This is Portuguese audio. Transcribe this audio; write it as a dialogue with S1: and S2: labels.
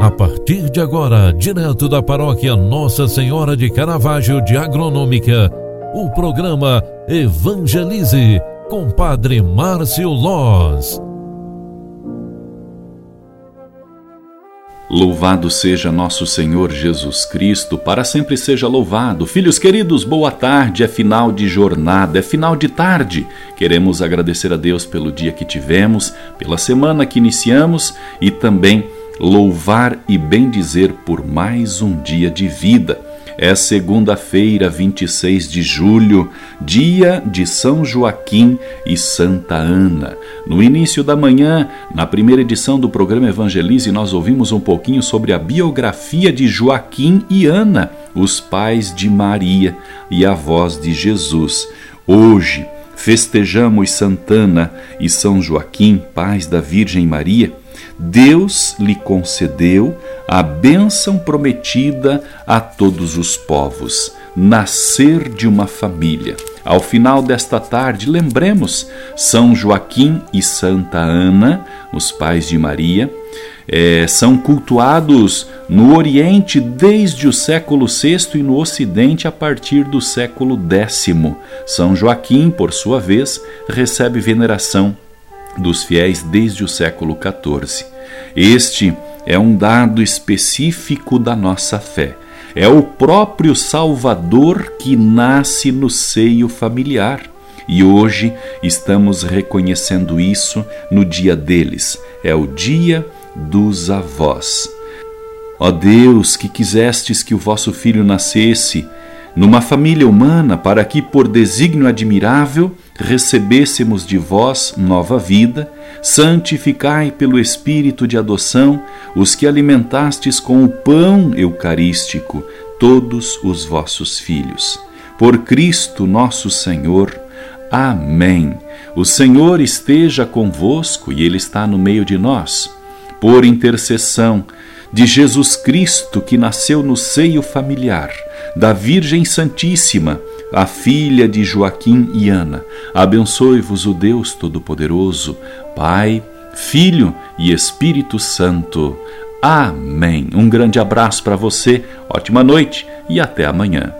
S1: A partir de agora, direto da paróquia Nossa Senhora de Caravaggio de Agronômica, o programa Evangelize com Padre Márcio Loz.
S2: Louvado seja nosso Senhor Jesus Cristo, para sempre seja louvado. Filhos queridos, boa tarde, é final de jornada, é final de tarde. Queremos agradecer a Deus pelo dia que tivemos, pela semana que iniciamos e também louvar e bendizer por mais um dia de vida. É segunda-feira, 26 de julho, dia de São Joaquim e Santa Ana. No início da manhã, na primeira edição do programa Evangelize, nós ouvimos um pouquinho sobre a biografia de Joaquim e Ana, os pais de Maria e avós de Jesus. Hoje, festejamos Santana e São Joaquim, pais da Virgem Maria Deus lhe concedeu a bênção prometida a todos os povos, nascer de uma família. Ao final desta tarde, lembremos São Joaquim e Santa Ana, os pais de Maria, é, são cultuados no Oriente desde o século VI e no Ocidente a partir do século X. São Joaquim, por sua vez, recebe veneração dos fiéis desde o século XIV. Este é um dado específico da nossa fé. É o próprio Salvador que nasce no seio familiar. E hoje estamos reconhecendo isso no dia deles. É o dia dos avós. Ó Deus, que quisestes que o vosso filho nascesse numa família humana, para que, por desígnio admirável, recebêssemos de vós nova vida, santificai pelo Espírito de adoção os que alimentastes com o pão eucarístico todos os vossos filhos. Por Cristo nosso Senhor. Amém. O Senhor esteja convosco e Ele está no meio de nós. Por intercessão de Jesus Cristo, que nasceu no seio familiar, da Virgem Santíssima, a filha de Joaquim e Ana. Abençoe-vos o Deus Todo-Poderoso, Pai, Filho e Espírito Santo. Amém. Um grande abraço para você, ótima noite e até amanhã.